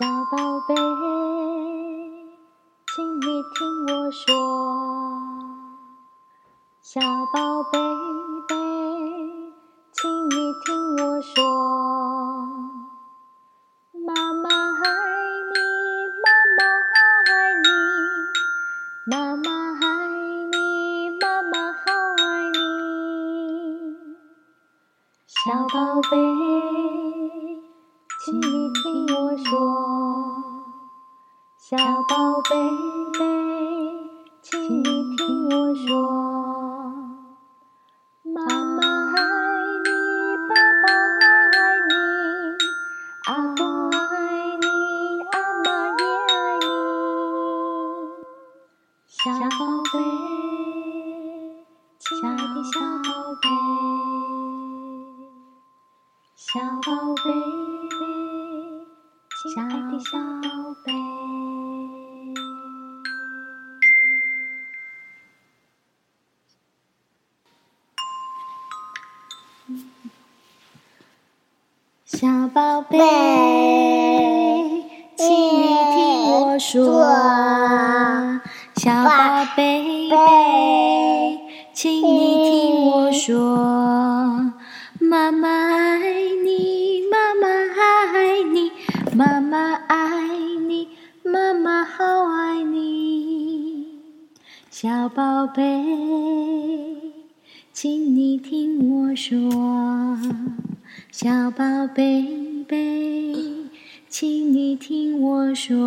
小宝贝，请你听我说，小宝贝，请你听我说，妈妈爱你，妈妈爱你，妈妈爱你，妈妈好爱你，小宝贝，请你听我，小宝贝贝，请你听我说，妈妈爱你，爸爸爱你，阿公爱你，阿妈也爱你，小宝贝，亲爱的小宝贝，小宝贝，亲爱的小宝贝。小宝贝，请你听我说，小宝贝贝，请你听我说，妈妈爱你，妈妈爱你，妈妈爱你，妈妈好爱你，小宝贝，请你听我说。小宝贝贝，请你听我说，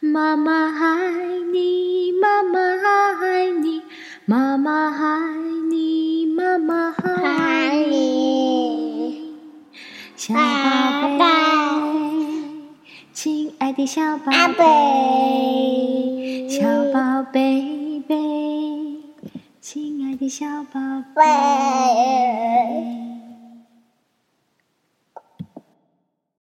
妈妈爱你，妈妈爱你，妈妈爱你，妈妈好爱你。小宝贝，亲爱的小宝贝，小宝贝贝，亲的小宝贝。